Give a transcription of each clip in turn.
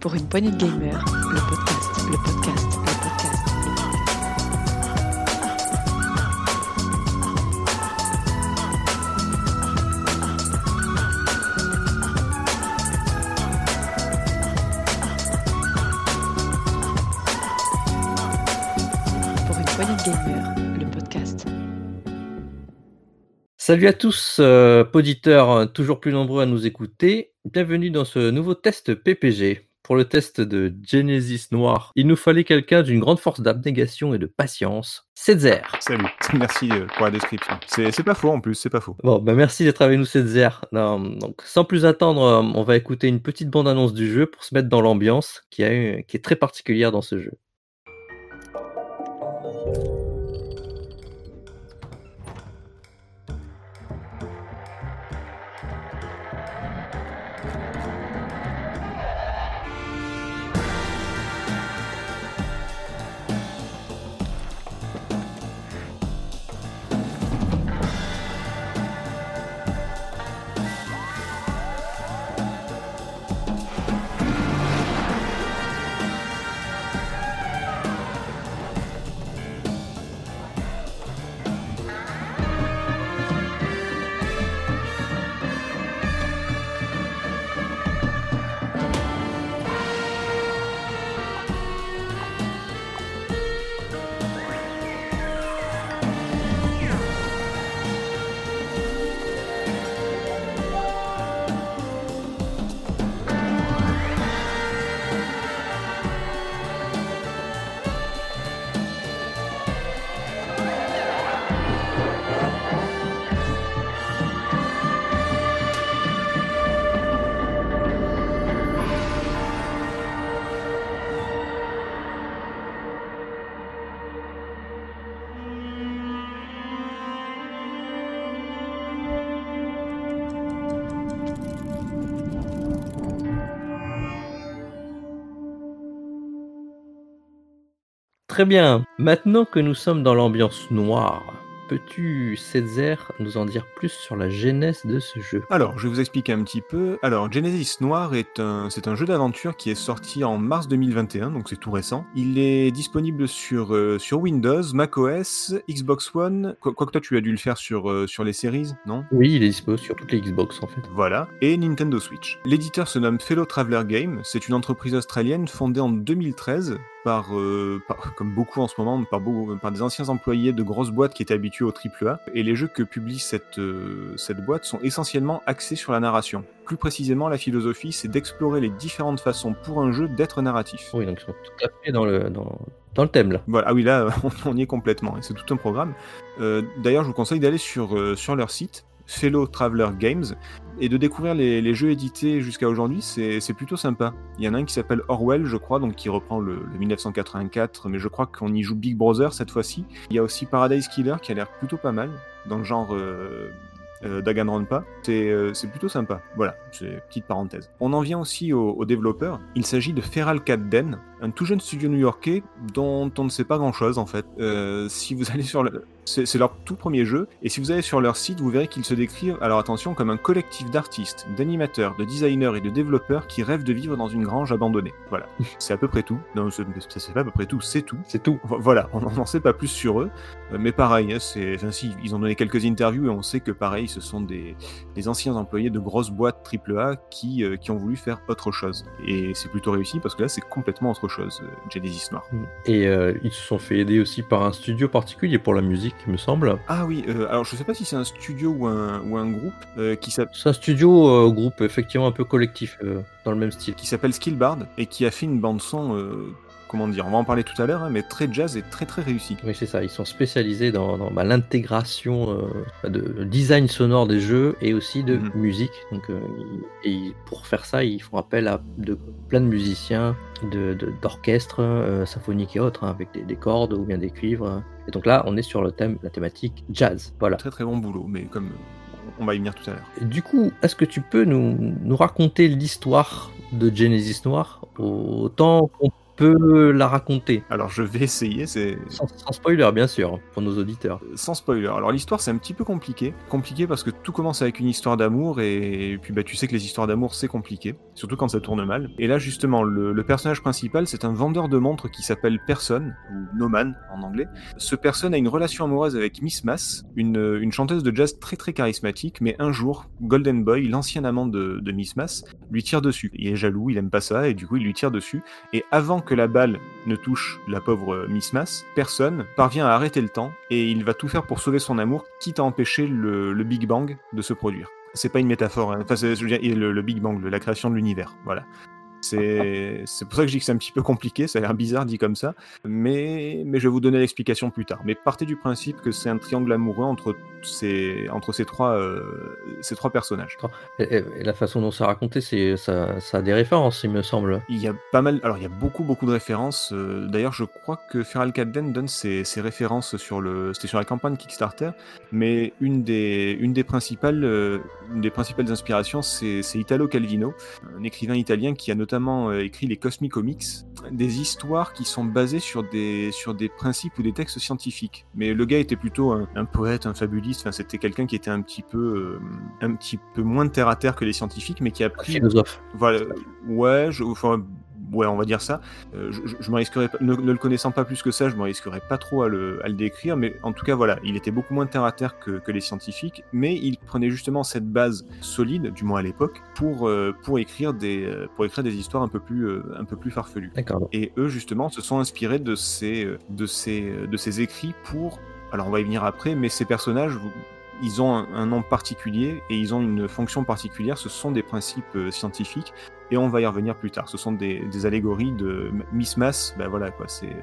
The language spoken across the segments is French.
Pour une poignée de gamers, le podcast, le podcast, le podcast. Pour une poignée de gamers, le podcast. Salut à tous, euh, auditeurs euh, toujours plus nombreux à nous écouter. Bienvenue dans ce nouveau test PPG. Pour le test de Genesis Noir, il nous fallait quelqu'un d'une grande force d'abnégation et de patience. Setzer. Salut, merci euh, pour la description. C'est pas faux en plus, c'est pas faux. Bon, bah merci d'être avec nous. Non, Donc, sans plus attendre, euh, on va écouter une petite bande-annonce du jeu pour se mettre dans l'ambiance qui est très particulière dans ce jeu. Très bien. Maintenant que nous sommes dans l'ambiance noire, peux-tu, Setzer, nous en dire plus sur la genèse de ce jeu? Alors, je vais vous expliquer un petit peu. Alors, Genesis Noir est un, c'est un jeu d'aventure qui est sorti en mars 2021, donc c'est tout récent. Il est disponible sur, euh, sur Windows, macOS, Xbox One, quoi, quoique toi tu as dû le faire sur, euh, sur les séries, non? Oui, il est dispo sur toutes les Xbox en fait. Voilà, et Nintendo Switch. L'éditeur se nomme Fellow Traveler Game, c'est une entreprise australienne fondée en 2013 par, euh, par- comme beaucoup en ce moment, par, beau- par des anciens employés de grosses boîtes qui étaient habitués au AAA. Et les jeux que publie cette, euh, cette boîte sont essentiellement axés sur la narration. Plus précisément, la philosophie, c'est d'explorer les différentes façons pour un jeu d'être narratif. Oui, donc ils sont tout à fait dans le, dans, dans le thème là. Voilà, ah oui, là, on y est complètement, c'est tout un programme. Euh, D'ailleurs, je vous conseille d'aller sur, euh, sur leur site, Fellow Traveler Games, et de découvrir les, jeux édités jusqu'à aujourd'hui, c'est plutôt sympa. Il y en a un qui s'appelle Orwell, je crois, donc qui reprend le, le 1984, mais je crois qu'on y joue Big Brother cette fois-ci. Il y a aussi Paradise Killer qui a l'air plutôt pas mal, dans le genre euh, euh, euh, c'est plutôt sympa. Voilà, c'est petite parenthèse. On en vient aussi aux, aux développeurs. Il s'agit de Feral Cat Den, un tout jeune studio new-yorkais dont on ne sait pas grand-chose en fait. Euh, si vous allez sur le... C'est leur tout premier jeu, et si vous allez sur leur site, vous verrez qu'ils se décrivent, alors attention, comme un collectif d'artistes, d'animateurs, de designers et de développeurs qui rêvent de vivre dans une grange abandonnée. Voilà, c'est à peu près tout. Non, c'est pas à peu près tout, c'est tout. C'est tout. Vo- Voilà, on n'en sait pas plus sur eux, euh, mais pareil, hein, c'est, enfin, si, ils ont donné quelques interviews et on sait que pareil, ce sont des, des anciens employés de grosses boîtes AAA qui, euh, qui ont voulu faire autre chose. Et c'est plutôt réussi parce que là, c'est complètement autre chose, euh, Genesis Noir. Et euh, ils se sont fait aider aussi par un studio particulier pour la musique, il me semble. Ah oui, euh, alors je sais pas si c'est un studio ou un, ou un groupe euh, qui s'appelle C'est un studio groupe effectivement un peu collectif dans le même style. qui s'appelle Skillbard et qui a fait une bande son, euh, comment dire, on va en parler tout à l'heure, hein, mais très jazz et très très réussi. Oui, c'est ça. Ils sont spécialisés dans, dans, bah, l'intégration euh, de design sonore des jeux et aussi de Mhm. musique. Donc, euh, et pour faire ça, ils font appel à de, plein de musiciens, de, de- d'orchestres euh, symphoniques et autres, hein, avec des, des cordes ou bien des cuivres. Et donc là, on est sur le thème, la thématique jazz. Voilà. Très très bon boulot, mais comme on va y venir tout à l'heure. Du coup, est-ce que tu peux nous, nous raconter l'histoire de Genesis Noir autant qu'on peu la raconter Alors je vais essayer, c'est sans, sans spoiler, bien sûr, pour nos auditeurs. sans spoiler. Alors l'histoire c'est un petit peu compliqué. Compliqué parce que tout commence avec une histoire d'amour et puis bah tu sais que les histoires d'amour c'est compliqué, surtout quand ça tourne mal. Et là justement le, le personnage principal c'est un vendeur de montres qui s'appelle Person ou Noman en anglais. Ce Person a une relation amoureuse avec Miss Mass, une, une chanteuse de jazz très très charismatique, mais un jour Golden Boy, l'ancien amant de, de Miss Mass, lui tire dessus. Il est jaloux, il aime pas ça et du coup il lui tire dessus. Et avant que la balle ne touche la pauvre Miss Mass, personne parvient à arrêter le temps et il va tout faire pour sauver son amour, quitte à empêcher le, Big Bang de se produire. C'est pas une métaphore, hein. enfin, je veux dire, le, le Big Bang, la création de l'univers. Voilà. C'est pour ça que je dis que c'est un petit peu compliqué, ça a l'air bizarre dit comme ça, mais, mais je vais vous donner l'explication plus tard. Mais partez du principe que c'est un triangle amoureux entre ces, entre ces, trois, euh, ces trois personnages. Et, la façon dont c'est raconté, ça, ça a des références, il me semble. Il y a pas mal, alors il y a beaucoup beaucoup de références. euh, D'ailleurs, je crois que Feral Cadden donne ses, ses références sur le, c'était sur la campagne Kickstarter, mais une des, une des principales, euh, une des principales inspirations, c'est Italo Calvino, un écrivain italien qui a notamment euh, écrit les Cosmic Comics, des histoires qui sont basées sur des, sur des principes ou des textes scientifiques. Mais le gars était plutôt un, un poète, un fabuliste. Enfin, c'était quelqu'un qui était un petit peu, euh, un petit peu moins terre à terre que les scientifiques, mais qui a pris Philosophe. voilà, ouais, je, enfin, ouais, on va dire ça. Euh, je, je, je me risquerais pas, ne, ne le connaissant pas plus que ça, je me risquerais pas trop à le, à le décrire, mais en tout cas, voilà, il était beaucoup moins terre à terre que, que les scientifiques, mais il prenait justement cette base solide, du moins à l'époque, pour, euh, pour écrire des, euh, pour écrire des histoires un peu plus, euh, un peu plus farfelues. Et eux, justement, se sont inspirés de ces, de ces, de ces écrits pour. Alors, on va y venir après, mais ces personnages, vous- ils ont un, un nom particulier et ils ont une fonction particulière. Ce sont des principes euh, scientifiques et on va y revenir plus tard. Ce sont des, des allégories de Miss Mass. Ben voilà, quoi. C'est,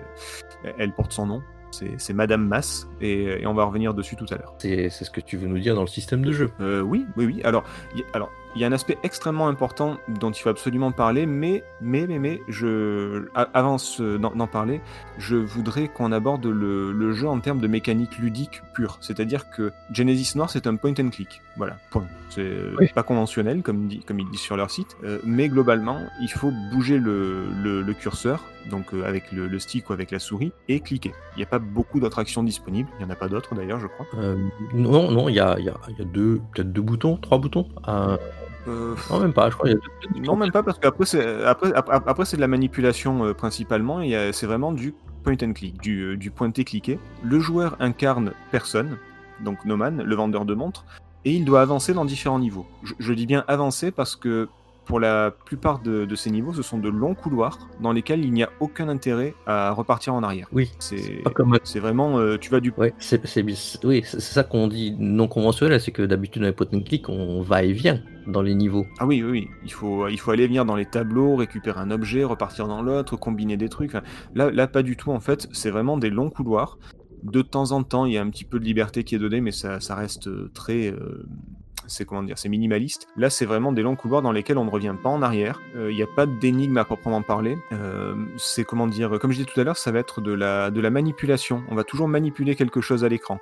elle porte son nom. C'est c'est Madame Mass et, et on va revenir dessus tout à l'heure. C'est c'est ce que tu veux nous dire dans le système de jeu. Euh, oui, oui, oui. Alors, y, alors, il y a un aspect extrêmement important dont il faut absolument parler, mais, mais, mais, mais, je, avant d'en parler, je voudrais qu'on aborde le, le jeu en termes de mécanique ludique pure. C'est-à-dire que Genesis Noir, c'est un point and click. Voilà, point. C'est euh, Oui. pas conventionnel, comme, dit, comme ils disent sur leur site, euh, mais globalement, il faut bouger le, le, le curseur, donc euh, avec le, stick ou avec la souris, et cliquer. Il n'y a pas beaucoup d'autres actions disponibles. Il n'y en a pas d'autres d'ailleurs, je crois. Euh, non, non, il y a, y a- y a deux, peut-être deux boutons, trois boutons. Euh, non, même pas, je crois y a Non, même pas, parce qu'après, c'est après, après, c'est de la manipulation euh, principalement, et euh, c'est vraiment du point and click, du, euh, du pointer-cliquer. Le joueur incarne personne, donc Noman, le vendeur de montres, et il doit avancer dans différents niveaux. Je, je dis bien avancer parce que pour la plupart de, de ces niveaux, ce sont de longs couloirs dans lesquels il n'y a aucun intérêt à repartir en arrière. Oui, C'est comme vraiment, euh, tu vas du Ouais, oui, c'est ça qu'on dit non conventionnel, c'est que d'habitude dans les point and click, on va et vient dans les niveaux. Ah oui, oui, oui. Il faut, il faut aller venir dans les tableaux, récupérer un objet, repartir dans l'autre, combiner des trucs. Enfin, là, là, pas du tout, en fait. C'est vraiment des longs couloirs. De temps en temps, il y a un petit peu de liberté qui est donnée, mais ça, ça reste euh, très... euh, c'est comment dire, c'est minimaliste. Là, c'est vraiment des longs couloirs dans lesquels on ne revient pas en arrière. Euh, Il n'y a pas d'énigme à proprement parler. Euh, c'est comment dire, comme je disais tout à l'heure, ça va être de la manipulation. On va toujours manipuler quelque chose à l'écran.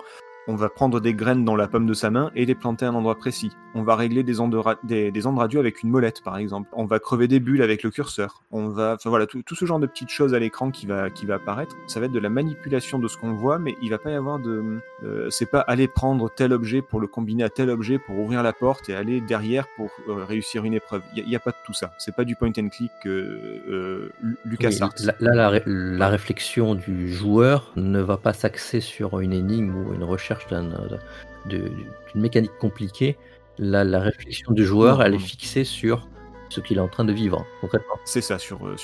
On va prendre des graines dans la paume de sa main et les planter à un endroit précis. On va régler des ondes, ra- des, des ondes radio avec une molette, par exemple. On va crever des bulles avec le curseur. On va, enfin voilà, tout, tout ce genre de petites choses à l'écran qui va, qui va apparaître. Ça va être de la manipulation de ce qu'on voit, mais il va pas y avoir de, euh, c'est pas aller prendre tel objet pour le combiner à tel objet pour ouvrir la porte et aller derrière pour euh, réussir une épreuve. Il y, a pas de tout ça. C'est pas du point and click euh, Lu- Oui, LucasArts. là, là, la, ré- la réflexion du joueur ne va pas s'axer sur une énigme ou une recherche de- d'une mécanique compliquée. La réflexion du joueur, elle est fixée sur ce qu'il est en train de vivre, concrètement. C'est ça, sur, euh,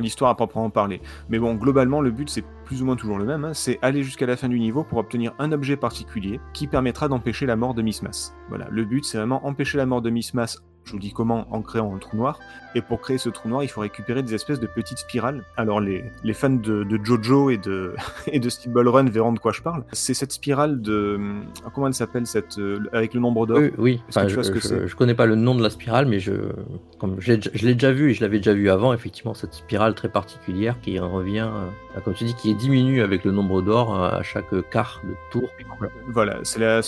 l'histoire à proprement parler. Mais bon, globalement, le but, c'est plus ou moins toujours le même. hein, c'est aller jusqu'à la fin du niveau pour obtenir un objet particulier qui permettra d'empêcher la mort de Miss Mass. Voilà, le but, c'est vraiment empêcher la mort de Miss Mass. Je vous dis comment en créant un trou noir. Et pour créer ce trou noir, il faut récupérer des espèces de petites spirales. Alors, les, les fans de, de Jojo et de, et de Steel Ball Run verront de quoi je parle. C'est cette spirale de. Comment elle s'appelle cette, euh, Avec le nombre d'or? Oui, Enfin, je, je- je connais pas le nom de la spirale, mais je, comme je l'ai déjà vu et je l'avais déjà vu avant, effectivement, cette spirale très particulière qui revient euh, Comme tu dis, qui diminue avec le nombre d'or euh, à chaque quart de tour. Voilà, c'est la,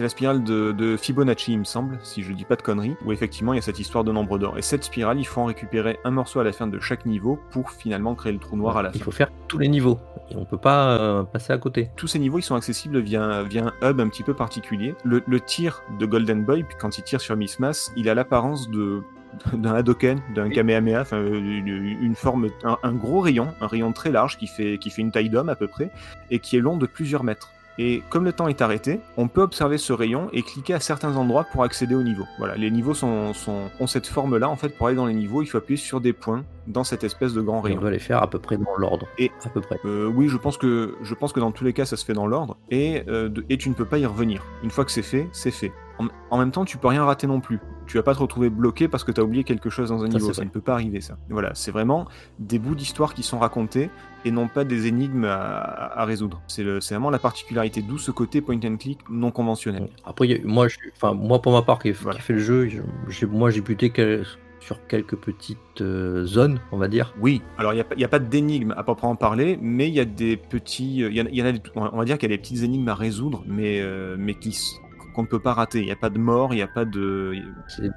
la spirale de, de Fibonacci, il me semble, si je dis pas de conneries, où effectivement il y a cette histoire de nombre d'or. Et cette spirale, il faut en récupérer un morceau à la fin de chaque niveau pour finalement créer le trou noir à la Il fin. faut faire tous les niveaux. Et on peut pas euh, passer à côté. Tous ces niveaux, ils sont accessibles via, via un hub un petit peu particulier. Le, le tir de Golden Boy, quand il tire sur Miss Mass, il a l'apparence de d'un Hadoken, d'un Oui. Kamehameha, enfin une, une forme, un, un gros rayon, un rayon très large qui fait, qui fait une taille d'homme à peu près, et qui est long de plusieurs mètres. Et comme le temps est arrêté, on peut observer ce rayon et cliquer à certains endroits pour accéder au niveau. Voilà, les niveaux sont, sont- ont cette forme-là. En fait, pour aller dans les niveaux, il faut appuyer sur des points dans cette espèce de grand Et on rayon. doit les faire à peu près dans l'ordre. Et- à peu près. Euh, oui, je pense que je pense que dans tous les cas, ça se fait dans l'ordre et euh, et tu ne peux pas y revenir. Une fois que c'est fait, c'est fait. En, en même temps, tu peux rien rater non plus. Tu vas pas te retrouver bloqué parce que tu as oublié quelque chose dans un Ça, niveau. Ça ne peut pas arriver ça. Voilà, c'est vraiment des bouts d'histoire qui sont racontés et non pas des énigmes à, à- à résoudre. C'est vraiment la particularité, d'où ce côté point and click non conventionnel. Après, a- moi, je, enfin, moi, pour ma part, qui, fait le jeu, je- moi, j'ai buté quel- sur quelques petites euh, zones, on va dire. Oui, alors il n'y a, pas d'énigmes à proprement parler, mais il y a des petits. Il y, a- y a on va dire qu'il y a des petites énigmes à résoudre, mais, euh, mais qui qu'on ne peut pas rater. Il n'y a pas de mort, il n'y a pas de.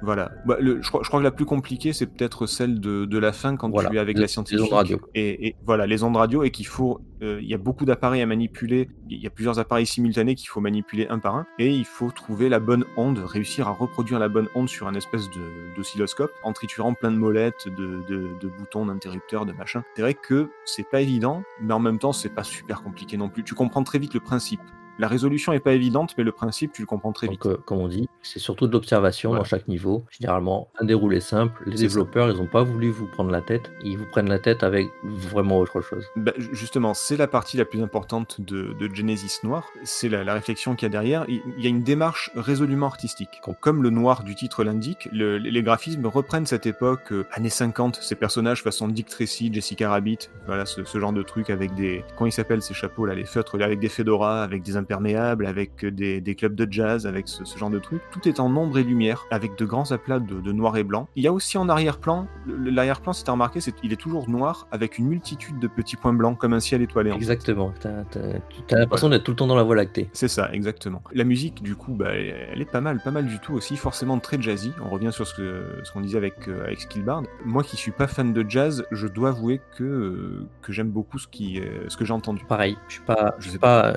Voilà. Bah, le- je, crois, je crois que la plus compliquée, c'est peut-être celle de, de la fin quand Voilà, tu es avec les- la les scientifique. ondes radio. Et, et voilà, les ondes radio, et qu'il faut. euh, Il y a beaucoup d'appareils à manipuler. Il y a plusieurs appareils simultanés qu'il faut manipuler un par un. Et il faut trouver la bonne onde, réussir à reproduire la bonne onde sur un espèce d'oscilloscope en triturant plein de molettes, de, de- de boutons, d'interrupteurs, de machin. C'est vrai que c'est pas évident, mais en même temps, c'est pas super compliqué non plus. Tu comprends très vite le principe. La résolution est pas évidente, mais le principe, tu le comprends très vite. Donc, euh, comme on dit, c'est surtout de l'observation Voilà. dans chaque niveau. Généralement, un déroulé simple. Les ça. développeurs, ils n'ont pas voulu vous prendre la tête. Ils vous prennent la tête avec vraiment autre chose. Bah, ju- justement, c'est la partie la plus importante de, de Genesis Noir. C'est la, la réflexion qu'il y a derrière. Il il y a une démarche résolument artistique. Com- Comme le noir du titre l'indique, le- les graphismes reprennent cette époque, euh, années 50, ces personnages façon Dick Tracy, Jessica Rabbit, voilà ce, ce genre de truc avec des. Comment ils s'appellent ces chapeaux là Les feutres, là, avec des fedoras, avec des imperméables, avec des, des clubs de jazz, avec ce, ce genre de truc. Tout est en ombre et lumière, avec de grands aplats de, de noir et blanc. Il y a aussi en arrière-plan, l'arrière-plan, si t'as remarqué, c'est il est toujours noir avec une multitude de petits points blancs comme un ciel étoilé. Exactement. T'as as, l'impression d'être tout le temps dans la Voie lactée. C'est ça, exactement. La musique, du coup, bah, elle, est pas mal, pas mal du tout aussi, forcément très jazzy. On revient sur ce que ce qu'on disait avec euh, avec Skillbard. Moi, qui suis pas fan de jazz, je dois avouer que euh, que j'aime beaucoup ce qui euh, ce que j'ai entendu. Pareil, je suis pas, Je sais pas euh,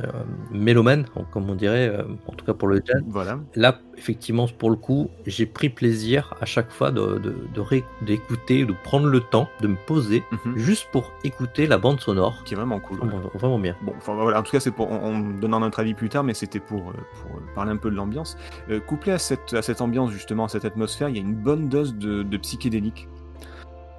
mélomane, comme on dirait, euh, en tout cas pour le jazz. Voilà. Là, effectivement, pour le coup, j'ai pris plaisir à chaque fois de, de, de ré- d'écouter, de prendre le temps de me poser Mhm. juste pour écouter la bande sonore. Qui est vraiment cool. Vraiment, vraiment bien. Bon, enfin voilà, en tout cas, c'est pour, on, on donnera notre avis plus tard, mais c'était pour, euh, pour euh, parler un peu de l'ambiance. Euh, couplé à cette, à cette ambiance, justement, à cette atmosphère, il y a une bonne dose de, de psychédélique.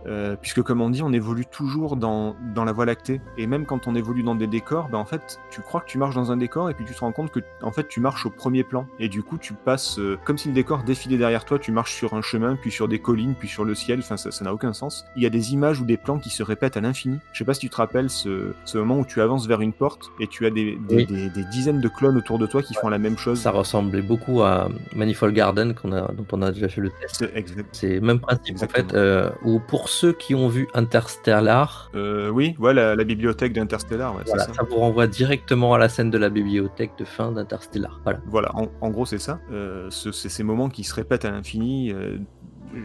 Euh, puisque, comme on dit, on évolue toujours dans, dans la voie lactée. Et même quand on évolue dans des décors, ben, en fait, tu crois que tu marches dans un décor et puis tu te rends compte que en fait, tu marches au premier plan. Et du coup, tu passes, euh, comme si le décor défilait derrière toi, tu marches sur un chemin, puis sur des collines, puis sur le ciel. Enfin, ça ça n'a aucun sens. Il y a des images ou des plans qui se répètent à l'infini. Je sais pas si tu te rappelles ce, ce moment où tu avances vers une porte et tu as des, des, Oui. des- des dizaines de clones autour de toi qui font la même chose. Ça ressemblait beaucoup à Manifold Garden qu'on a, dont on a déjà fait le test. C'est le même principe Exactement. en fait, euh, où pour ceux qui ont vu Interstellar, Euh, oui, ouais, la, la bibliothèque d'Interstellar, ouais, voilà, ça. ça. vous renvoie directement à la scène de la bibliothèque de fin d'Interstellar. Voilà. Voilà, en, en gros, c'est ça. Euh, ce- c'est ces moments qui se répètent à l'infini. euh,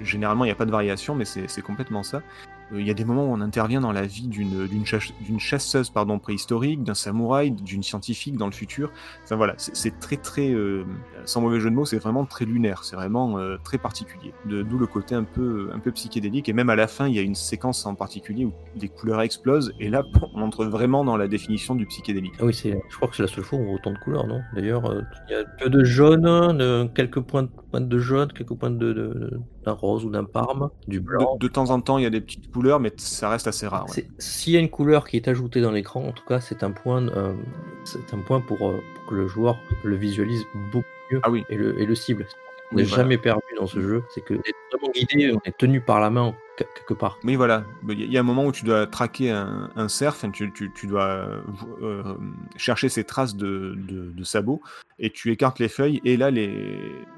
généralement, il n'y a pas de variation, mais c'est complètement ça. Euh, Il y a des moments où on intervient dans la vie d'une d'une chasse- d'une chasseuse pardon, préhistorique, d'un samouraï, d'une scientifique dans le futur. Enfin voilà, c'est très très, euh, sans mauvais jeu de mots, c'est vraiment très lunaire, c'est vraiment euh, très particulier. De- D'où le côté un peu, un peu psychédélique. Et même à la fin, il y a une séquence en particulier où des couleurs explosent. Et là, on entre vraiment dans la définition du psychédélique. Ah oui, je crois que c'est la seule fois où autant de couleurs, non? D'ailleurs, euh, il y a peu de jaune, de- quelques points, pointes de jaune, quelques pointes de, de- d'un rose ou d'un parme, du blanc. De, de temps en temps, il y a des petiques couleurs, mais ça reste assez rare. ouais. S'il y a une couleur qui est ajoutée dans l'écran, en tout cas, c'est un point, euh, c'est un point pour, euh, pour que le joueur le visualise beaucoup mieux Ah oui. et, le, et le cible. On Oui, n'est voilà. jamais perdu dans ce jeu, c'est que on est vraiment guidé, on est tenu par la main quelque part. Oui, voilà. Il y a un moment où tu dois traquer un, un cerf, tu, tu- tu dois euh, chercher ces traces de, de- de sabots, et tu écartes les feuilles, et là, les,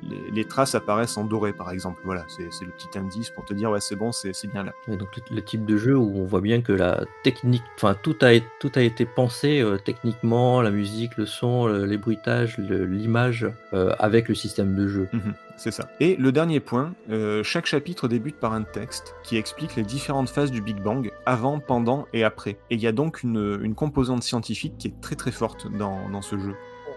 les, les traces apparaissent en doré, par exemple. Voilà, c'est le petit indice pour te dire, ouais, c'est bon, c'est bien là. Et donc le, type de jeu où on voit bien que la technique, enfin tout a, été- tout a été pensé euh, techniquement, la musique, le son, le- les bruitages, le- l'image, euh, avec le système de jeu. Mhm, c'est ça. Et le dernier point, euh, chaque chapitre débute par un texte qui explique les différentes phases du Big Bang, avant, pendant et après. Et il y a donc une, composante scientifique qui est très très forte dans, ce jeu.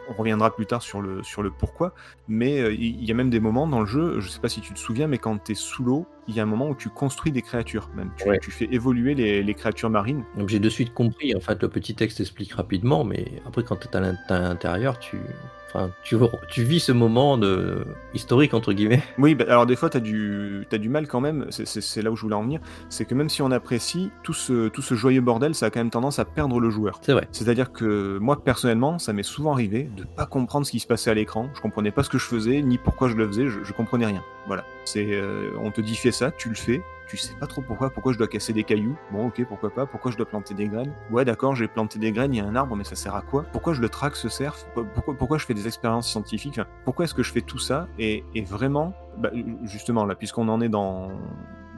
On reviendra plus tard sur le, pourquoi, mais euh, il y a même des moments dans le jeu, je sais pas si tu te souviens, mais quand tu es sous l'eau, il y a un moment où tu construis des créatures, même. Tu, Ouais. tu fais évoluer les, les créatures marines. Donc j'ai de suite compris, en fait le petit texte explique rapidement, mais après quand tu es à l'in- à l'intérieur, tu, enfin, tu, tu vis ce moment de historique entre guillemets. Oui, bah, alors des fois, tu as, du t'as du mal quand même, c'est- là où je voulais en venir, c'est que même si on apprécie, tout ce, tout ce joyeux bordel, ça a quand même tendance à perdre le joueur. C'est vrai. C'est-à-dire que moi, personnellement, ça m'est souvent arrivé de pas comprendre ce qui se passait à l'écran. Je comprenais pas ce que je faisais, ni pourquoi je le faisais, je, je comprenais rien. Voilà. C'est, euh, on te dit fais ça, tu le fais, tu sais pas trop pourquoi, pourquoi je dois casser des cailloux? Bon, ok, pourquoi pas, pourquoi je dois planter des graines? Ouais, d'accord, j'ai planté des graines, il y a un arbre, mais ça sert à quoi? Pourquoi je le traque ce cerf? Pourquoi, pourquoi je fais des expériences scientifiques? Pourquoi est-ce que je fais tout ça? Et, et vraiment, bah, justement, là, puisqu'on en est dans,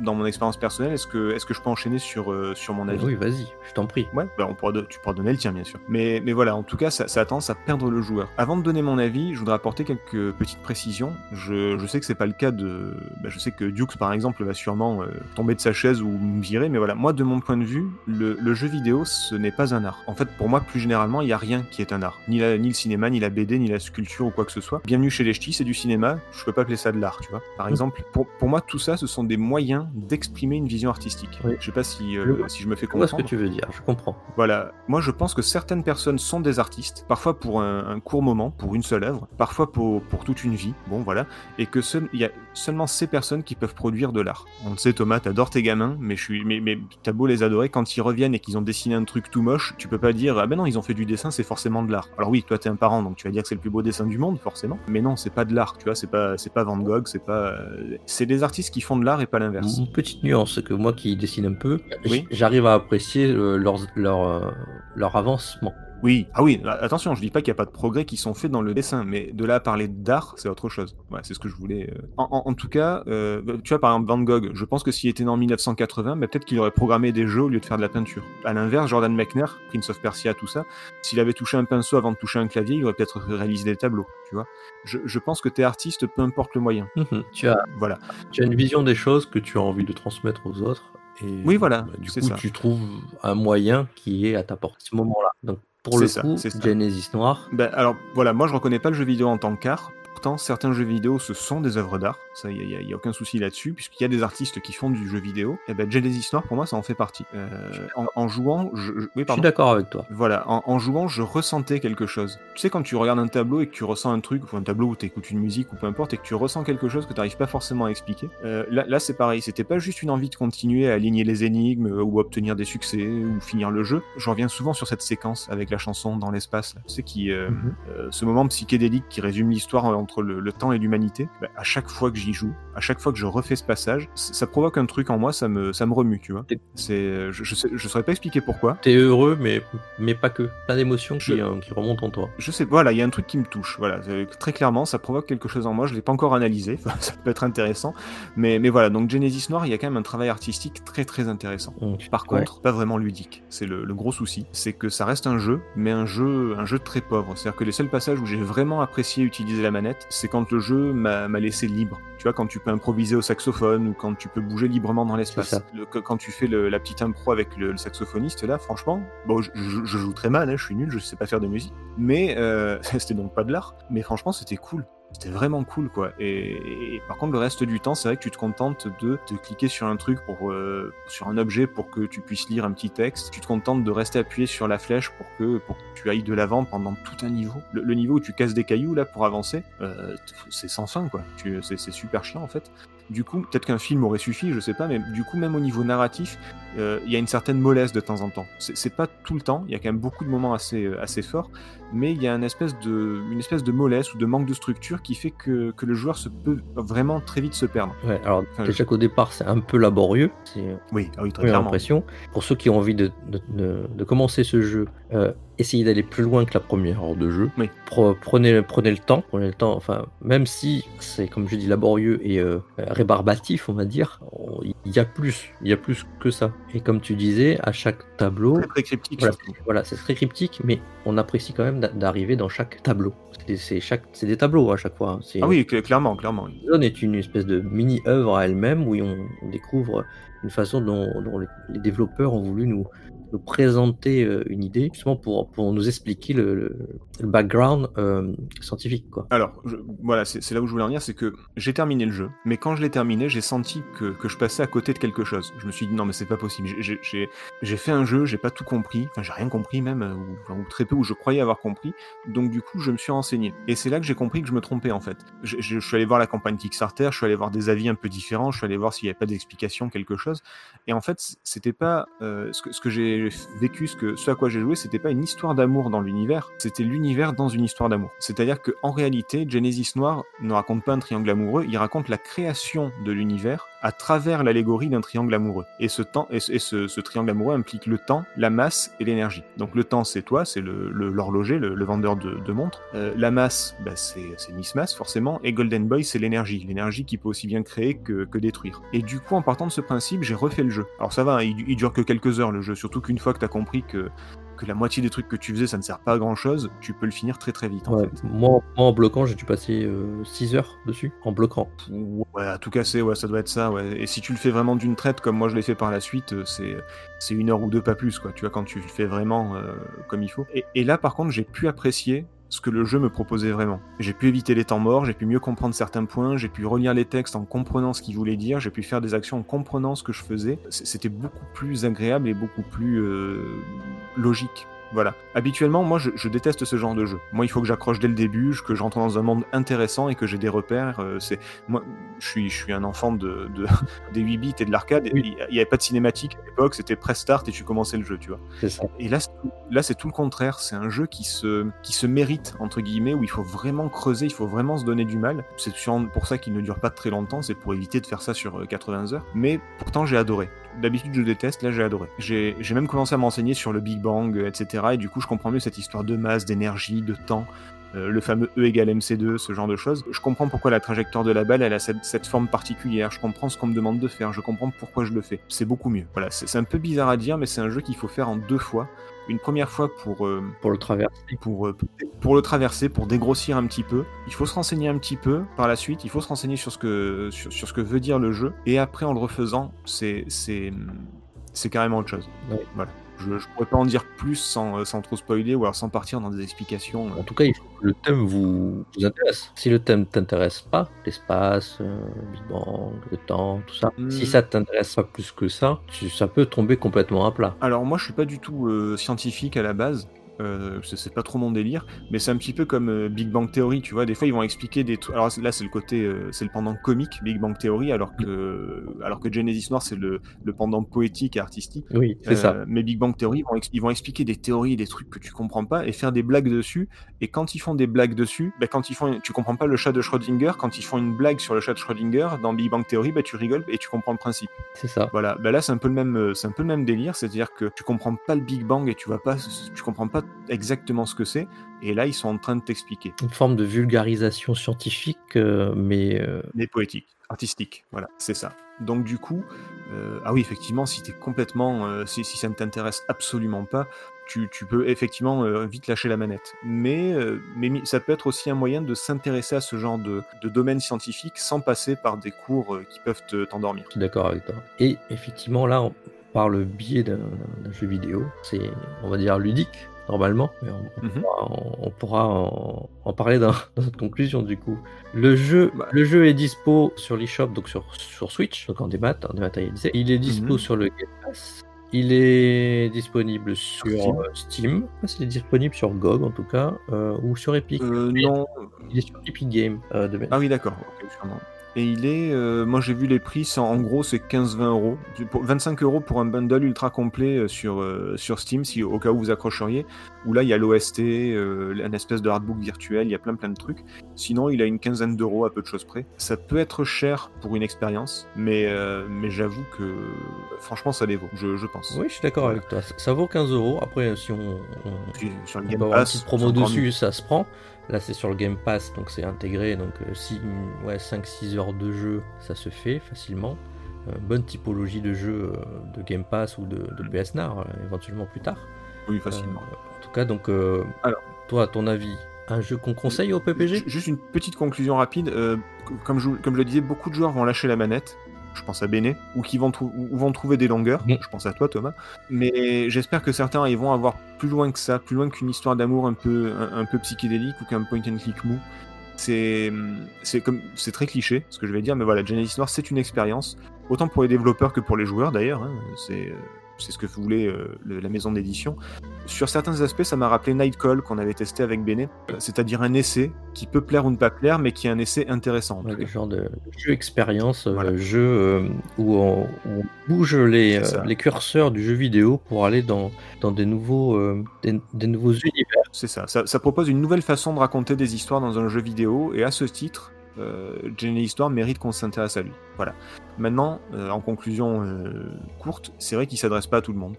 dans mon expérience personnelle, est-ce que, est-ce que je peux enchaîner sur, euh, sur mon avis? Oui, vas-y, je t'en prie. Ouais, bah on pourra tu pourras donner le tien, bien sûr. Mais, mais voilà, en tout cas, ça, ça a tendance à perdre le joueur. Avant de donner mon avis, je voudrais apporter quelques petites précisions. Je, je sais que c'est pas le cas de. bah, je sais que Dukes, par exemple, va sûrement euh, tomber de sa chaise ou me virer, mais voilà, moi, de mon point de vue, le, le jeu vidéo, ce n'est pas un art. En fait, pour moi, plus généralement, il n'y a rien qui est un art. Ni, la- ni le cinéma, ni la BD, ni la sculpture ou quoi que ce soit. Bienvenue chez les ch'tis, c'est du cinéma, je peux pas appeler ça de l'art, tu vois. Par Mhm. exemple, pour, pour moi, tout ça, ce sont des moyens d'exprimer une vision artistique. Oui. Je sais pas si, euh, Je si je me fais Je vois ce comprendre. que tu veux dire, je comprends. Voilà, moi je pense que certaines personnes sont des artistes, parfois pour un, un court moment, pour une seule œuvre, parfois pour, pour toute une vie, bon voilà, et que seul- il y a seulement ces personnes qui peuvent produire de l'art. On le sait Thomas, t'adores tes gamins, mais, je suis, mais, mais t'as beau les adorer, quand ils reviennent et qu'ils ont dessiné un truc tout moche, tu peux pas dire ah ben non ils ont fait du dessin, c'est forcément de l'art. Alors oui, toi t'es un parent, donc tu vas dire que c'est le plus beau dessin du monde, forcément, mais non, c'est pas de l'art, tu vois, c'est pas, c'est pas Van Gogh, c'est pas... euh, C'est des artistes qui font de l'art et pas l'inverse. Une petite nuance, que moi qui dessine un peu, Oui. j'arrive à apprécier euh, leur, leur, euh, leur avancement. Oui, ah oui, attention, je dis pas qu'il n'y a pas de progrès qui sont faits dans le dessin, mais de là à parler d'art, c'est autre chose. Voilà, c'est ce que je voulais. euh. En, en- en tout cas, euh, tu vois, par exemple, Van Gogh, je pense que s'il était né en 1980, bah, peut-être qu'il aurait programmé des jeux au lieu de faire de la peinture. À l'inverse, Jordan Mechner, Prince of Persia, tout ça, s'il avait touché un pinceau avant de toucher un clavier, il aurait peut-être réalisé des tableaux, tu vois. Je, je pense que t'es artiste, peu importe le moyen. Mhm. tu, as, Voilà. tu as une vision des choses que tu as envie de transmettre aux autres. Et Oui, voilà, bah, du coup, ça. tu trouves un moyen qui est à ta portée à ce moment-là. Donc, pour le ça, coup. Genesis Noir, Ben, alors voilà, moi je reconnais pas le jeu vidéo en tant qu'art. Pourtant, certains jeux vidéo, ce sont des œuvres d'art. Ça, il y, a- a aucun souci là-dessus, puisqu'il y a des artistes qui font du jeu vidéo. Et ben, Genesis Noir, pour moi, ça en fait partie. Euh, en, en jouant, je, je- oui, je suis d'accord avec toi. Voilà, en, en jouant, je ressentais quelque chose. Tu sais, quand tu regardes un tableau et que tu ressens un truc, ou un tableau où tu écoutes une musique ou peu importe, et que tu ressens quelque chose que tu n'arrives pas forcément à expliquer, euh, là, là c'est pareil. C'était pas juste une envie de continuer à aligner les énigmes euh, ou obtenir des succès ou finir le jeu. Je reviens souvent sur cette séquence avec la chanson dans l'espace. Tu sais, qui, euh, Mhm. euh, ce moment psychédélique qui résume l'histoire entre le, le temps et l'humanité, bah, à chaque fois que j'y joue, à chaque fois que je refais ce passage, ça provoque un truc en moi, ça me, ça me remue, tu vois. C'est, je, je, sais, je saurais pas expliquer pourquoi. T'es heureux, mais, mais pas que. Plein d'émotions qui, euh, qui remontent en toi. Je sais, voilà, il y a un truc qui me touche. Voilà, très clairement, ça provoque quelque chose en moi. Je l'ai pas encore analysé, ça peut être intéressant, mais, mais voilà. Donc Genesis Noir, il y a quand même un travail artistique très très intéressant. Par ouais. contre, pas vraiment ludique. C'est le, le gros souci, c'est que ça reste un jeu, mais un jeu, un jeu très pauvre. C'est-à-dire que les seuls passages où j'ai vraiment apprécié utiliser la manette, c'est quand le jeu m'a laissé libre. Tu vois, quand tu peux improviser au saxophone ou quand tu peux bouger librement dans l'espace. Le- Quand tu fais le- la petite impro avec le, le saxophoniste, là, franchement, bon, je, je- je joue très mal, hein, je suis nul, je sais pas faire de musique, mais euh, c'était donc pas de l'art. Mais franchement, c'était cool. C'était vraiment cool, quoi. Et, par contre, le reste du temps, c'est vrai que tu te contentes de, de cliquer sur un truc pour euh, sur un objet pour que tu puisses lire un petit texte. Tu te contentes de rester appuyé sur la flèche pour que pour que tu ailles de l'avant pendant tout un niveau. Le, le niveau où tu casses des cailloux là pour avancer, euh, c'est sans fin, quoi. Tu- C'est c'est super chiant en fait. Du coup, peut-être qu'un film aurait suffi, je sais pas, mais du coup, même au niveau narratif, euh, il y a une certaine mollesse de temps en temps. C'est pas tout le temps, il y a quand même beaucoup de moments assez, euh, assez forts, mais il y a une espèce, de, une espèce de mollesse ou de manque de structure qui fait que, que le joueur se peut vraiment très vite se perdre. Ouais, alors Enfin, déjà qu'au départ c'est un peu laborieux, Oui, ah oui, très première clairement. impression. Pour ceux qui ont envie de, de- de- de commencer ce jeu, euh, essayez d'aller plus loin que la première heure de jeu. Oui. Prenez, prenez le temps, prenez le temps. Enfin, même si c'est comme je dis laborieux et euh, rébarbatif, on va dire, il y a plus, il y a plus que ça. Et comme tu disais, à chaque tableau, Très, très cryptique, Voilà. c'est très cryptique, mais on apprécie quand même d'a- d'arriver dans chaque tableau. C'est chaque, c'est des tableaux à chaque fois. hein. Ah oui, cl- clairement, clairement. La zone est une espèce de mini-œuvre à elle-même où on, on découvre une façon dont, dont les, les développeurs ont voulu nous, nous présenter euh, une idée, justement pour, pour nous expliquer le, background euh, scientifique. Quoi. Alors, voilà, c'est là où je voulais en venir, c'est que j'ai terminé le jeu, mais quand je l'ai terminé, j'ai senti que, que je passais à côté de quelque chose. Je me suis dit non, mais c'est pas possible. J'ai- fait un jeu, j'ai pas tout compris, enfin j'ai rien compris même, euh, ou, très peu, ou je croyais avoir compris. Donc du coup, je me suis renseigné. Et c'est là que j'ai compris que je me trompais en fait. Je, suis allé voir la campagne Kickstarter, je suis allé voir des avis un peu différents, je suis allé voir s'il n'y avait pas d'explication, quelque chose. Et en fait, c'était pas ce que, ce que j'ai vécu, ce, que, ce à quoi j'ai joué, c'était pas une histoire d'amour dans l'univers, c'était l'univers dans une histoire d'amour. C'est-à-dire que en réalité, Genesis Noir ne raconte pas un triangle amoureux, il raconte la création de l'univers à travers l'allégorie d'un triangle amoureux. Et ce temps, et ce, triangle amoureux implique le temps, la masse et l'énergie. Donc le temps, c'est toi, c'est l'horloger, le, vendeur de, montres. Euh, la masse, bah, c'est Miss Mass forcément. Et Golden Boy, c'est l'énergie, l'énergie qui peut aussi bien créer que, détruire. Et du coup, en partant de ce principe, j'ai refait le jeu. Alors ça va, hein, il, il dure que quelques heures le jeu, surtout qu'une fois que tu compris que que la moitié des trucs que tu faisais, ça ne sert pas à grand chose, tu peux le finir très très vite en Ouais, fait. moi, moi, en bloquant, j'ai dû passer 6 heures dessus, en bloquant. Ouais, à tout casser, ouais, ça doit être ça, ouais. Et si tu le fais vraiment d'une traite, comme moi je l'ai fait par la suite, euh, c'est c'est une heure ou deux, pas plus, quoi. Tu vois, quand tu le fais vraiment euh, comme il faut. Et, et là, par contre, j'ai pu apprécier ce que le jeu me proposait vraiment. J'ai pu éviter les temps morts, j'ai pu mieux comprendre certains points, j'ai pu relire les textes en comprenant ce qu'ils voulaient dire, j'ai pu faire des actions en comprenant ce que je faisais. C'était beaucoup plus agréable et beaucoup plus euh, logique. Voilà. Habituellement, moi, je, je déteste ce genre de jeu. Moi, il faut que j'accroche dès le début, que je rentre dans un monde intéressant et que j'ai des repères. euh, c'est moi, je suis, je suis un enfant de, de- des 8 bits et de l'arcade. Oui. Il n'y avait pas de cinématique à l'époque, c'était press start et tu commençais le jeu, tu vois. Ça. Et là, c'est tout- là, c'est tout le contraire. C'est un jeu qui se, qui se mérite entre guillemets, où il faut vraiment creuser, il faut vraiment se donner du mal. C'est pour ça qu'il ne dure pas très longtemps. C'est pour éviter de faire ça sur euh, 80 heures. Mais pourtant, j'ai adoré. D'habitude, je déteste. Là, j'ai adoré. J'ai même commencé à m'enseigner sur le Big Bang, etc. Et du coup, je comprends mieux cette histoire de masse, d'énergie, de temps. euh, le fameux E égale MC2, ce genre de choses. Je comprends pourquoi la trajectoire de la balle, elle a cette, cette forme particulière. Je comprends ce qu'on me demande de faire. Je comprends pourquoi je le fais. C'est beaucoup mieux. Voilà, c'est un peu bizarre à dire, mais c'est un jeu qu'il faut faire en deux fois. Une première fois pour, euh, Pour le travers. pour, euh, pour le traverser, pour dégrossir un petit peu. Il faut se renseigner un petit peu par la suite. Il faut se renseigner sur ce que, sur, sur ce que veut dire le jeu. Et après, en le refaisant, c'est c'est c'est carrément autre chose. Ouais. Voilà. Je, je pourrais pas en dire plus sans, euh, sans trop spoiler ou alors sans partir dans des explications. euh. En tout cas, il faut que le thème vous, vous intéresse. Si le thème t'intéresse pas, l'espace, euh, le Big Bang, le temps, tout ça, Hmm. si ça t'intéresse pas plus que ça, tu- ça peut tomber complètement à plat. Alors moi, je suis pas du tout euh, scientifique à la base. Euh, c'est pas trop mon délire, mais c'est un petit peu comme euh, Big Bang Theory, tu vois. Des fois, ils vont expliquer des trucs. Alors là, c'est le côté, euh, c'est le pendant comique Big Bang Theory, alors que, alors que Genesis Noir, c'est le, le pendant poétique et artistique. Oui, c'est Euh, ça. Mais Big Bang Theory, ils vont, ils vont expliquer des théories des trucs que tu comprends pas et faire des blagues dessus. Et quand ils font des blagues dessus, bah, quand ils font, tu comprends pas le chat de Schrödinger. Quand ils font une blague sur le chat de Schrödinger dans Big Bang Theory, bah, tu rigoles et tu comprends le principe. C'est ça. Voilà, bah là c'est un peu le même, euh, c'est un peu le même délire, c'est-à-dire que tu comprends pas le Big Bang et tu vas pas, tu comprends pas exactement ce que c'est, et là ils sont en train de t'expliquer. Une forme de vulgarisation scientifique, euh, mais euh, Mais poétique, artistique, voilà, c'est ça. Donc du coup, euh, ah oui effectivement, si t'es complètement, si, si ça ne t'intéresse absolument pas, tu, tu peux effectivement vite lâcher la manette. Mais, mais ça peut être aussi un moyen de s'intéresser à ce genre de, de domaine scientifique sans passer par des cours qui peuvent te- t'endormir. je suis d'accord avec toi. Et effectivement, là, on- par le biais d'un jeu vidéo, c'est, on va dire, ludique, normalement, mais on, Mhm. pourra, on- on pourra en, en parler dans, dans notre conclusion, du coup. Le jeu, Bah. le jeu est dispo sur l'eShop, donc sur, sur Switch, donc en démat, en dématérialisé. Il est dispo Mhm. sur le Game Pass. Il est disponible sur Steam. euh, Steam. Je sais pas s'il est disponible sur GOG, en tout cas, euh, ou sur Epic. Euh, non, Il est sur Epic Game euh, de ah oui d'accord, ok, sûrement. Et il est, euh, moi j'ai vu les prix, en, gros c'est 15-20 euros. Pour- 25 euros pour un bundle ultra complet euh, sur, euh, sur Steam, si au cas où vous accrocheriez. Où là il y a l'OST, euh, une espèce de hardbook virtuel, il y a plein plein de trucs. Sinon il a une quinzaine d'euros à peu de choses près. Ça peut être cher pour une expérience, mais, euh, mais j'avoue que franchement ça les vaut, je, je pense. Oui, je suis d'accord Voilà. avec toi. Ça, ça vaut 15 euros. Après, si on, on, Puis, sur le on Game avoir une Pass, petite promo dessus, ça se prend. Là, c'est sur le Game Pass, donc c'est intégré. Donc, euh, si, ouais, 5-6 heures de jeu, ça se fait facilement. Euh, bonne typologie de jeu euh, de Game Pass ou de, de Mm. Euh, éventuellement plus tard. Oui, facilement. En tout cas, donc, euh, Alors. toi, à ton avis, un jeu qu'on conseille au PPG Ju- Juste une petite conclusion rapide. euh, comme, je, comme je le disais, beaucoup de joueurs vont lâcher la manette. Je pense à Béné, ou qui vont, trou- ou vont trouver des longueurs. Je pense à toi, Thomas. Mais j'espère que certains ils vont avoir plus loin que ça, plus loin qu'une histoire d'amour un peu, un, un peu psychédélique ou qu'un point and click mou. C'est, c'est comme, c'est très cliché ce que je vais dire, mais voilà, Genesis Noir c'est une expérience, autant pour les développeurs que pour les joueurs d'ailleurs. hein. C'est, c'est ce que voulait euh, le- la maison d'édition. Sur certains aspects, ça m'a rappelé Nightcall qu'on avait testé avec Béné, c'est-à-dire un essai qui peut plaire ou ne pas plaire, mais qui est un essai intéressant. Ouais, le genre de jeu expérience, euh, Voilà. jeu euh, où on, bouge les, euh, curseurs du jeu vidéo pour aller dans, dans des, nouveaux, euh, des, des nouveaux univers. C'est ça. ça. ça propose une nouvelle façon de raconter des histoires dans un jeu vidéo, et à ce titre, euh, Genesis Histoire mérite qu'on s'intéresse à lui. Voilà. Maintenant, euh, en conclusion euh, courte, c'est vrai qu'il s'adresse pas à tout le monde.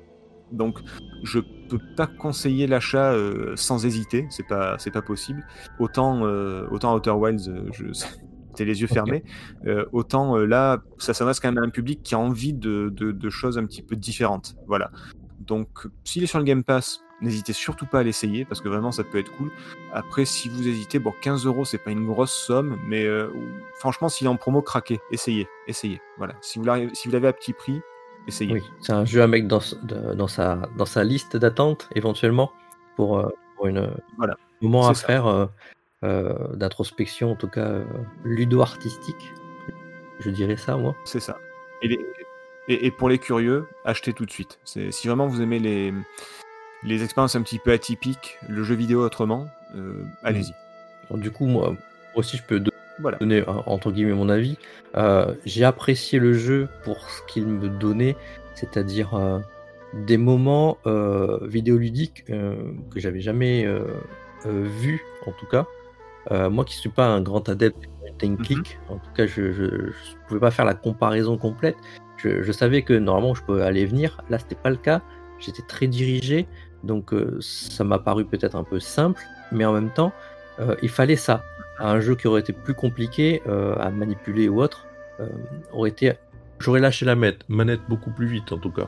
Donc, je peux pas conseiller l'achat euh, sans hésiter, c'est pas, c'est pas possible. Autant, euh, autant Outer Wilds, euh, je, c'était les yeux fermés. Euh, autant euh, là, ça s'adresse quand même à un public qui a envie de, de, de choses un petit peu différentes. Voilà. Donc, s'il est sur le Game Pass, n'hésitez surtout pas à l'essayer parce que vraiment ça peut être cool. Après, si vous hésitez, bon, 15 euros, c'est pas une grosse somme, mais euh, franchement, s'il est en promo, craquez, essayez, essayez. Voilà. Si vous l'avez, si à petit prix, essayez. Oui, c'est un jeu à mettre dans, de- dans, sa, dans sa liste d'attente éventuellement pour, euh, pour une Voilà. moment à ça. faire euh, euh, d'introspection, en tout cas ludo-artistique. Je dirais ça, moi. C'est ça. Et, les- et, et pour les curieux, achetez tout de suite. C'est, si vraiment vous aimez les, les expériences un petit peu atypiques, le jeu vidéo autrement, euh, allez-y. Alors, du coup, moi, aussi, je peux Voilà. donner hein, entre guillemets mon avis. Euh, J'ai apprécié le jeu pour ce qu'il me donnait, c'est-à-dire euh, des moments vidéoludiques que j'avais jamais vus, en tout cas. Moi qui suis pas un grand adepte du point and click, en tout cas, je ne pouvais pas faire la comparaison complète. Je, je savais que normalement je pouvais aller venir. Là, c'était pas le cas. J'étais très dirigé, donc euh, ça m'a paru peut-être un peu simple, mais en même temps, euh, il fallait ça. Un jeu qui aurait été plus compliqué euh, à manipuler ou autre euh, aurait été. J'aurais lâché la manette, manette beaucoup plus vite en tout cas.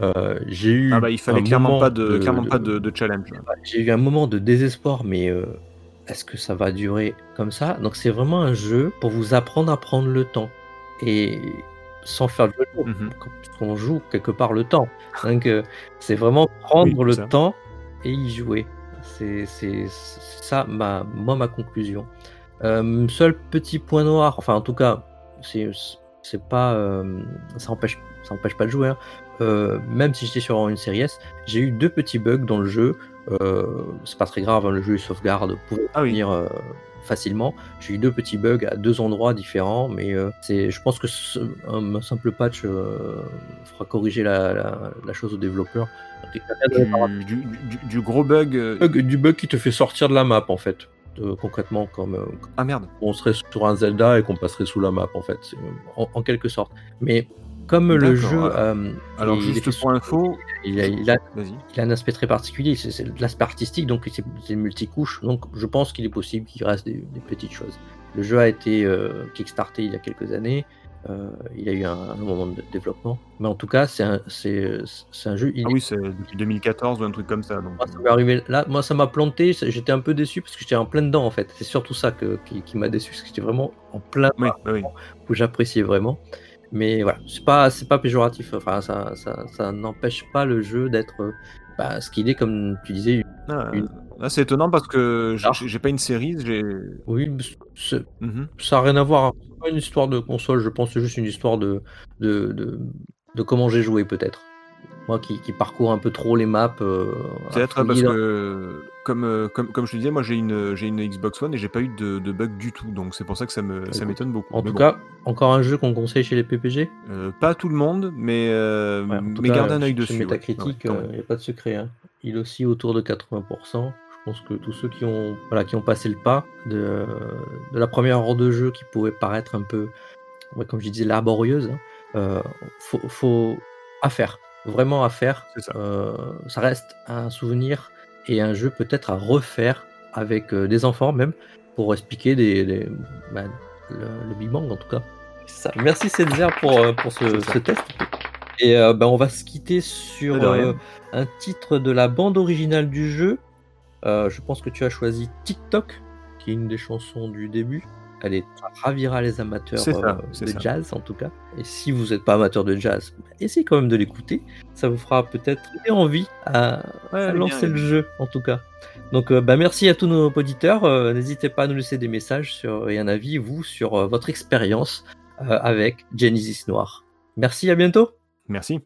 euh, J'ai eu. Ah bah, il fallait un clairement moment pas de, clairement pas de, de challenge. J'ai eu un moment de désespoir, mais euh, est-ce que ça va durer comme ça? Donc c'est vraiment un jeu pour vous apprendre à prendre le temps et sans faire de jeu Mhm. qu'on joue quelque part le temps. Donc euh, c'est vraiment prendre Oui, le ça. temps et y jouer. C'est ça, ma, moi, ma conclusion. Euh, seul petit point noir, enfin en tout cas, c'est c'est pas, euh, ça empêche, ça empêche pas de jouer. hein. Euh, même si j'étais sur une série S, j'ai eu deux petits bugs dans le jeu. Euh, c'est pas très grave, hein, le jeu est sauvegarde, pouvait Ah oui. venir euh, facilement. J'ai eu deux petits bugs à deux endroits différents, mais euh, c'est, je pense que ce- un, un simple patch euh, fera corriger la, la, la chose aux développeurs. Du, du, du- du gros bug. euh, du bug, du bug qui te fait sortir de la map en fait. Euh, concrètement, comme euh, Ah merde. on serait sur un Zelda et qu'on passerait sous la map en fait, en quelque sorte. Mais comme le jeu, alors- euh, Alors, juste pour info, il a, il a- il a un aspect très particulier, c'est l'aspect artistique, donc c'est multicouche, donc je pense qu'il est possible qu'il reste des, des petites choses. Le jeu a été euh, kickstarté il y a quelques années, euh, il a eu un, un moment de développement, mais en tout cas c'est un, un jeu. il Ah oui, c'est depuis 2014 ou un truc comme ça. Donc, moi, ça m'est arrivé là, moi ça m'a planté, j'étais un peu déçu parce que j'étais en plein dedans en fait. C'est surtout ça que, qui, qui m'a déçu, parce que j'étais vraiment en plein oui, oui, oui. où j'appréciais vraiment. Mais voilà, c'est pas, c'est pas péjoratif. Enfin, ça, ça, ça n'empêche pas le jeu d'être euh, bah, ce qu'il est, comme tu disais. Ah, là, c'est étonnant parce que j'ai- Ah. pas une série. J'ai. Oui, Mhm. ça n'a rien à voir. C'est pas une histoire de console, je pense, c'est juste une histoire de, de, de, de comment j'ai joué peut-être. Moi qui, qui parcours un peu trop les maps. euh, Peut-être parce que, comme, euh, comme, comme je te disais, moi j'ai une, j'ai une Xbox One et j'ai pas eu de, de bug du tout, donc c'est pour ça que ça me- ça m'étonne beaucoup. En Mais tout bon, cas, encore un jeu qu'on conseille chez les PPG. euh, pas tout le monde, mais, euh, Ouais, mais cas, garde un œil chez dessus. ouais. Metacritic, il n'y a pas de secret. hein. Il aussi autour de 80%. Je pense que tous ceux qui ont, voilà, qui ont passé le pas de, de la première heure de jeu qui pouvait paraître un peu, ouais, comme je disais, laborieuse, hein, euh, faut, faut à faire, vraiment à faire. Ça. Euh, ça reste un souvenir et un jeu peut-être à refaire avec euh, des enfants même pour expliquer des, des- bah, le, le Big Bang en tout cas. Ça. Merci Césaire pour, euh, pour ce, test. Et euh, bah, on va se quitter sur euh, un titre de la bande originale du jeu. Euh, je pense que tu as choisi TikTok, qui est une des chansons du début. Elle est, ravira les amateurs ça, euh, de ça. jazz en tout cas. Et si vous n'êtes pas amateur de jazz, bah, essayez quand même de l'écouter. Ça vous fera peut-être envie à, Ouais, à bien, lancer le bien. jeu en tout cas. Donc euh, bah, merci à tous nos auditeurs. Euh, N'hésitez pas à nous laisser des messages sur, et un avis, vous, sur euh, votre expérience avec Genesis Noir. Merci, à bientôt. Merci.